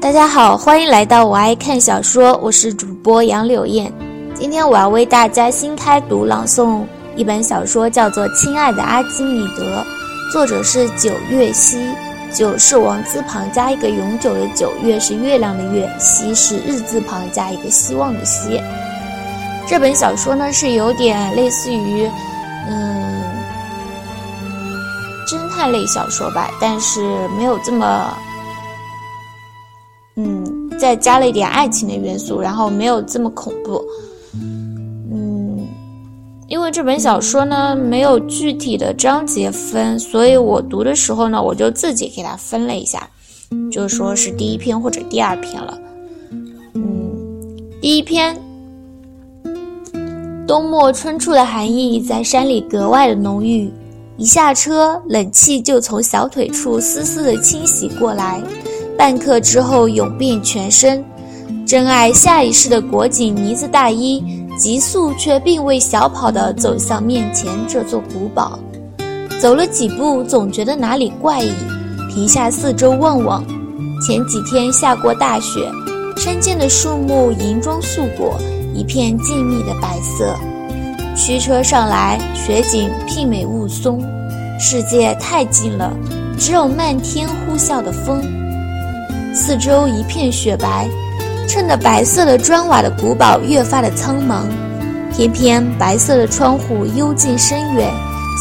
大家好，欢迎来到我爱看小说，我是主播杨柳燕。今天我要为大家新开读朗诵一本小说，叫做《亲爱的阿基米德》，作者是九月夕。九是王字旁加一个永久的九，月是月亮的月，夕是日字旁加一个希望的希。这本小说呢是有点类似于，嗯，侦探类小说吧，但是没有这么。再加了一点爱情的元素，然后没有这么恐怖。嗯，因为这本小说呢没有具体的章节分，所以我读的时候呢，我就自己给它分了一下，就说是第一篇或者第二篇了。嗯，第一篇，冬末春初的寒意在山里格外的浓郁，一下车，冷气就从小腿处丝丝的侵袭过来。半刻之后，涌遍全身。真爱下意识地裹紧呢子大衣，急速却并未小跑地走向面前这座古堡。走了几步，总觉得哪里怪异，停下四周望望。前几天下过大雪，山间的树木银装素裹，一片静谧的白色。驱车上来，雪景媲美雾凇，世界太静了，只有漫天呼啸的风。四周一片雪白，衬得白色的砖瓦的古堡越发的苍茫。偏偏白色的窗户幽静深远，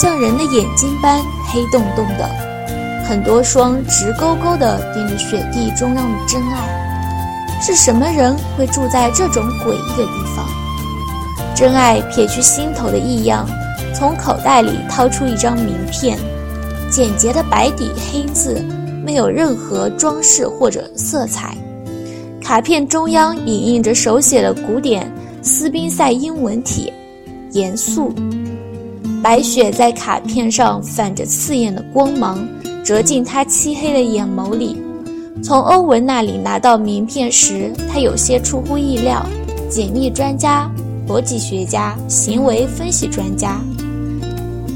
像人的眼睛般黑洞洞的。很多双直勾勾地盯着雪地中央的真爱。是什么人会住在这种诡异的地方？真爱撇去心头的异样，从口袋里掏出一张名片，简洁的白底黑字。没有任何装饰或者色彩，卡片中央影印着手写的古典斯宾塞英文体，严肃。白雪在卡片上泛着刺眼的光芒，折进他漆黑的眼眸里。从欧文那里拿到名片时，他有些出乎意料：解密专家、逻辑学家、行为分析专家、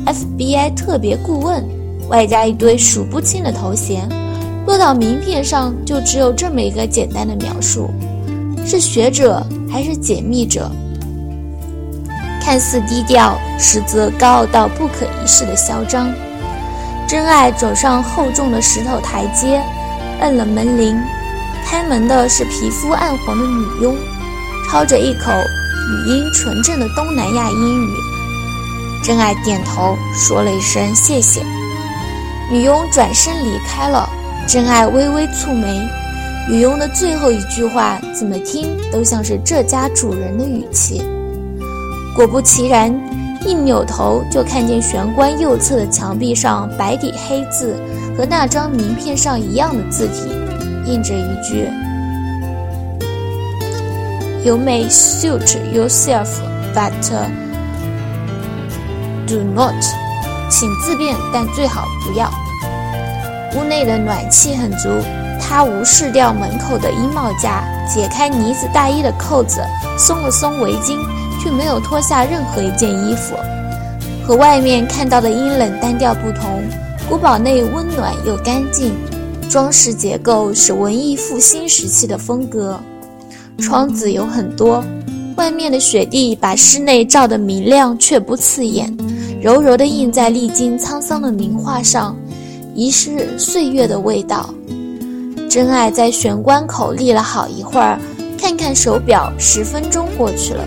FBI 特别顾问。外加一堆数不清的头衔，落到名片上就只有这么一个简单的描述：是学者还是解密者？看似低调，实则高傲到不可一世的嚣张。真爱走上厚重的石头台阶，摁了门铃。开门的是皮肤暗黄的女佣，操着一口语音纯正的东南亚英语。真爱点头，说了一声谢谢。女佣转身离开了，真爱微微蹙眉。女佣的最后一句话，怎么听都像是这家主人的语气。果不其然，一扭头就看见玄关右侧的墙壁上白底黑字，和那张名片上一样的字体，印着一句：“You may suit yourself, but do not。”请自便，但最好不要。屋内的暖气很足，他无视掉门口的衣帽架，解开呢子大衣的扣子，松了松围巾，却没有脱下任何一件衣服。和外面看到的阴冷单调不同，古堡内温暖又干净，装饰结构是文艺复兴时期的风格。窗子有很多，外面的雪地把室内照得明亮却不刺眼。柔柔地印在历经沧桑的名画上，遗失岁月的味道。真爱在玄关口立了好一会儿，看看手表，十分钟过去了。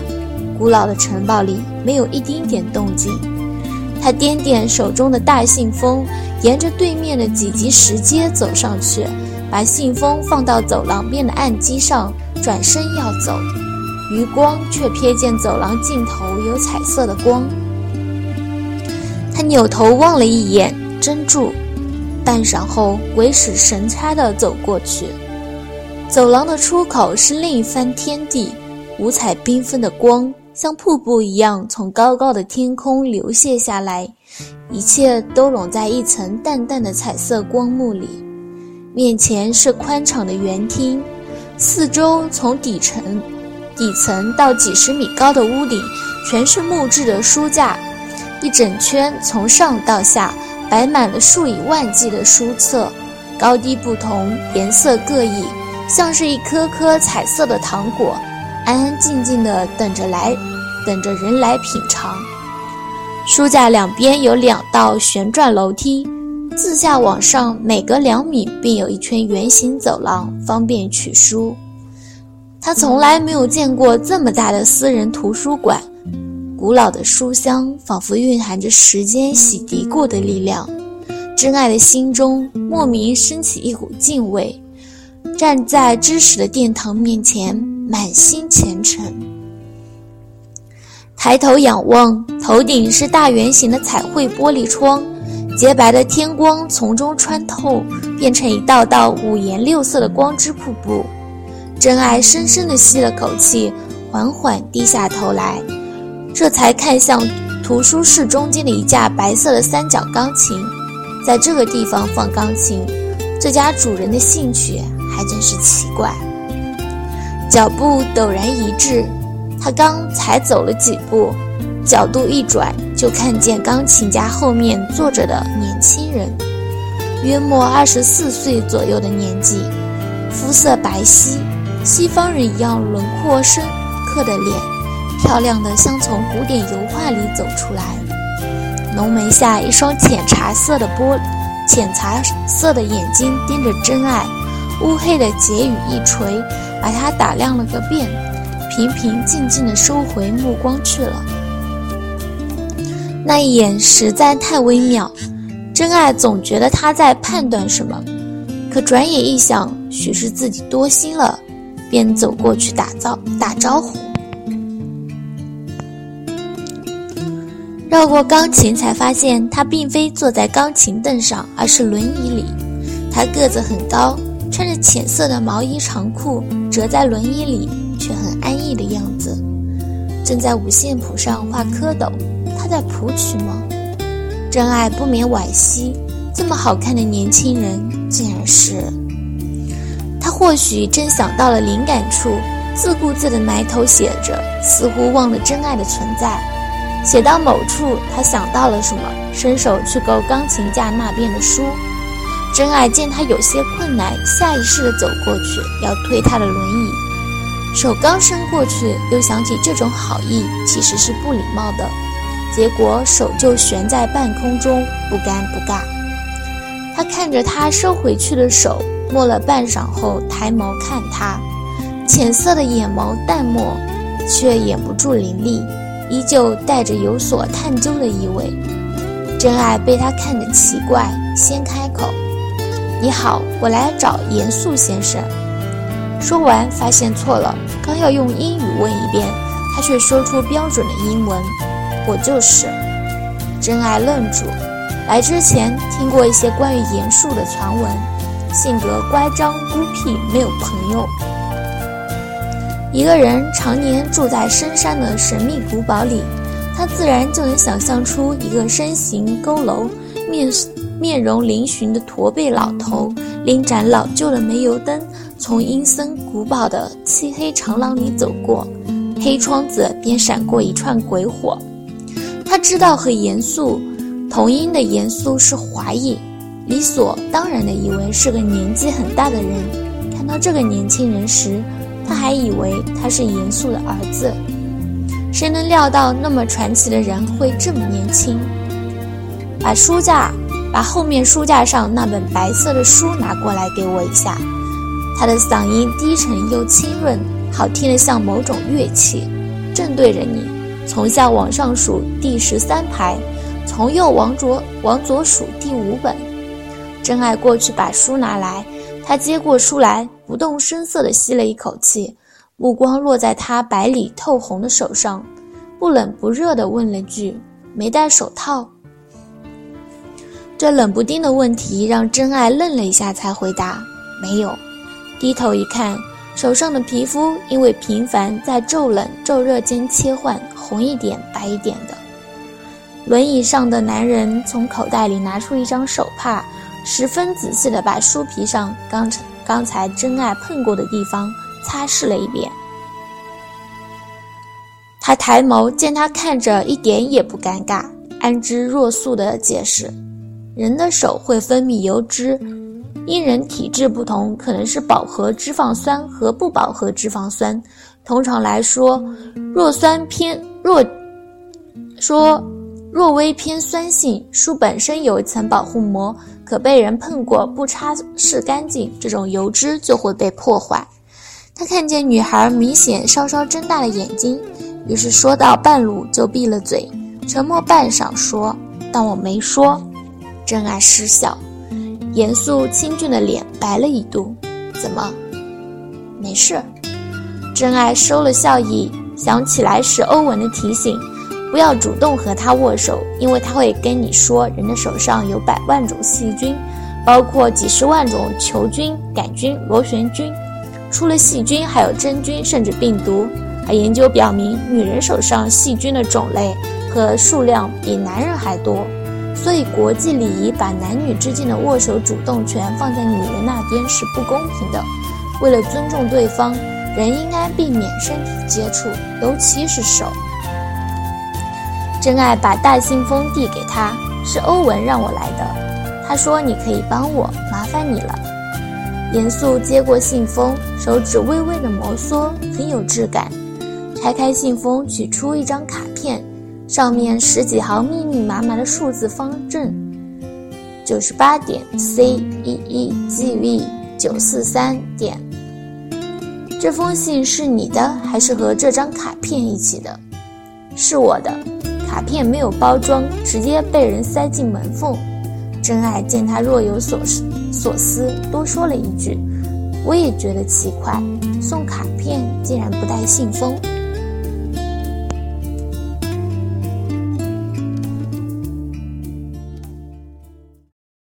古老的城堡里没有一丁点动静。他掂掂手中的大信封，沿着对面的几级石阶走上去，把信封放到走廊边的案几上，转身要走，余光却瞥见走廊尽头有彩色的光。他扭头望了一眼，怔住，半晌后鬼使神差地走过去。走廊的出口是另一番天地，五彩缤纷的光像瀑布一样从高高的天空流泻下来，一切都笼在一层淡淡的彩色光幕里。面前是宽敞的圆厅，四周从底层底层到几十米高的屋顶，全是木质的书架。一整圈从上到下摆满了数以万计的书册，高低不同，颜色各异，像是一颗颗彩色的糖果，安安静静的等着来，等着人来品尝。书架两边有两道旋转楼梯，自下往上每隔两米便有一圈圆形走廊，方便取书。他从来没有见过这么大的私人图书馆，古老的书香仿佛蕴含着时间洗涤过的力量。真爱的心中莫名升起一股敬畏，站在知识的殿堂面前，满心虔诚。抬头仰望，头顶是大圆形的彩绘玻璃窗，洁白的天光从中穿透，变成一道道五颜六色的光之瀑布。真爱深深地吸了口气，缓缓低下头来，这才看向图书室中间的一架白色的三角钢琴。在这个地方放钢琴，这家主人的兴趣还真是奇怪。脚步陡然一滞。他刚才走了几步，角度一转，就看见钢琴家后面坐着的年轻人，约莫二十四岁左右的年纪，肤色白皙，西方人一样轮廓深刻的脸，漂亮的像从古典油画里走出来。浓眉下一双浅茶色的玻，浅茶色的眼睛盯着真爱，乌黑的睫羽一垂，把他打量了个遍。平平静静的收回目光去了。那一眼实在太微妙，真爱总觉得他在判断什么，可转眼一想，许是自己多心了，便走过去打招打招呼。绕过钢琴，才发现他并非坐在钢琴凳上，而是轮椅里。他个子很高，穿着浅色的毛衣长裤，折在轮椅里。却很安逸的样子，正在五线谱上画蝌蚪。他在谱曲吗？真爱不免惋惜，这么好看的年轻人，竟然是……他或许正想到了灵感处，自顾自地埋头写着，似乎忘了真爱的存在。写到某处，他想到了什么，伸手去够钢琴架那边的书。真爱见他有些困难，下意识地走过去，要推他的轮椅。手刚伸过去，又想起这种好意其实是不礼貌的，结果手就悬在半空中，不尴不尬。他看着他收回去的手，摸了半晌后，抬眸看他，浅色的眼眸淡漠，却掩不住凌厉，依旧带着有所探究的意味。真爱被他看得奇怪，先开口：“你好，我来找严肃先生。”说完，发现错了，刚要用英语问一遍，他却说出标准的英文：“我就是。”真爱愣住。来之前听过一些关于严肃的传闻，性格乖张孤僻，没有朋友。一个人常年住在深山的神秘古堡里，他自然就能想象出一个身形佝偻、面面容嶙峋的驼背老头，拎盏老旧的煤油灯。从阴森古堡的漆黑长廊里走过，黑窗子边闪过一串鬼火。他知道和严肃同音的严肃是华裔，理所当然的以为是个年纪很大的人。看到这个年轻人时，他还以为他是严肃的儿子。谁能料到那么传奇的人会这么年轻？把书架，把后面书架上那本白色的书拿过来给我一下。他的嗓音低沉又清润，好听得像某种乐器。正对着你，从下往上数第十三排，从右往左往左数第五本。真爱过去把书拿来，他接过书来，不动声色地吸了一口气，目光落在他白里透红的手上，不冷不热地问了句：“没戴手套？”这冷不丁的问题让真爱愣了一下，才回答：“没有。”低头一看，手上的皮肤因为频繁在骤冷骤热间切换，红一点白一点的。轮椅上的男人从口袋里拿出一张手帕，十分仔细地把书皮上刚刚才真爱碰过的地方擦拭了一遍。他抬眸见他看着一点也不尴尬，安之若素的解释：“人的手会分泌油脂。”因人体质不同，可能是饱和脂肪酸和不饱和脂肪酸。通常来说，弱酸偏弱，说弱微偏酸性，书本身有一层保护膜，可被人碰过不擦拭干净，这种油脂就会被破坏。他看见女孩明显稍稍睁大了眼睛，于是说到半路就闭了嘴，沉默半晌，说：“当我没说。”真爱失笑，严肃清俊的脸白了一度。怎么？没事。真爱收了笑意，想起来是欧文的提醒，不要主动和他握手，因为他会跟你说，人的手上有百万种细菌，包括几十万种球菌、杆菌、螺旋菌。除了细菌，还有真菌，甚至病毒。而研究表明，女人手上细菌的种类和数量比男人还多。所以，国际礼仪把男女之间的握手主动权放在女人那边是不公平的。为了尊重对方，人应该避免身体接触，尤其是手。真爱把大信封递给他，是欧文让我来的。他说：“你可以帮我，麻烦你了。”严肃接过信封，手指微微的摩挲，很有质感。拆开信封，取出一张卡片，上面十几行密密麻麻的数字方阵：九十八点 C 一一 G V 九四三点。这封信是你的，还是和这张卡片一起的？是我的。卡片没有包装，直接被人塞进门缝。真爱见他若有所思，所思多说了一句：“我也觉得奇怪，送卡片竟然不带信封。”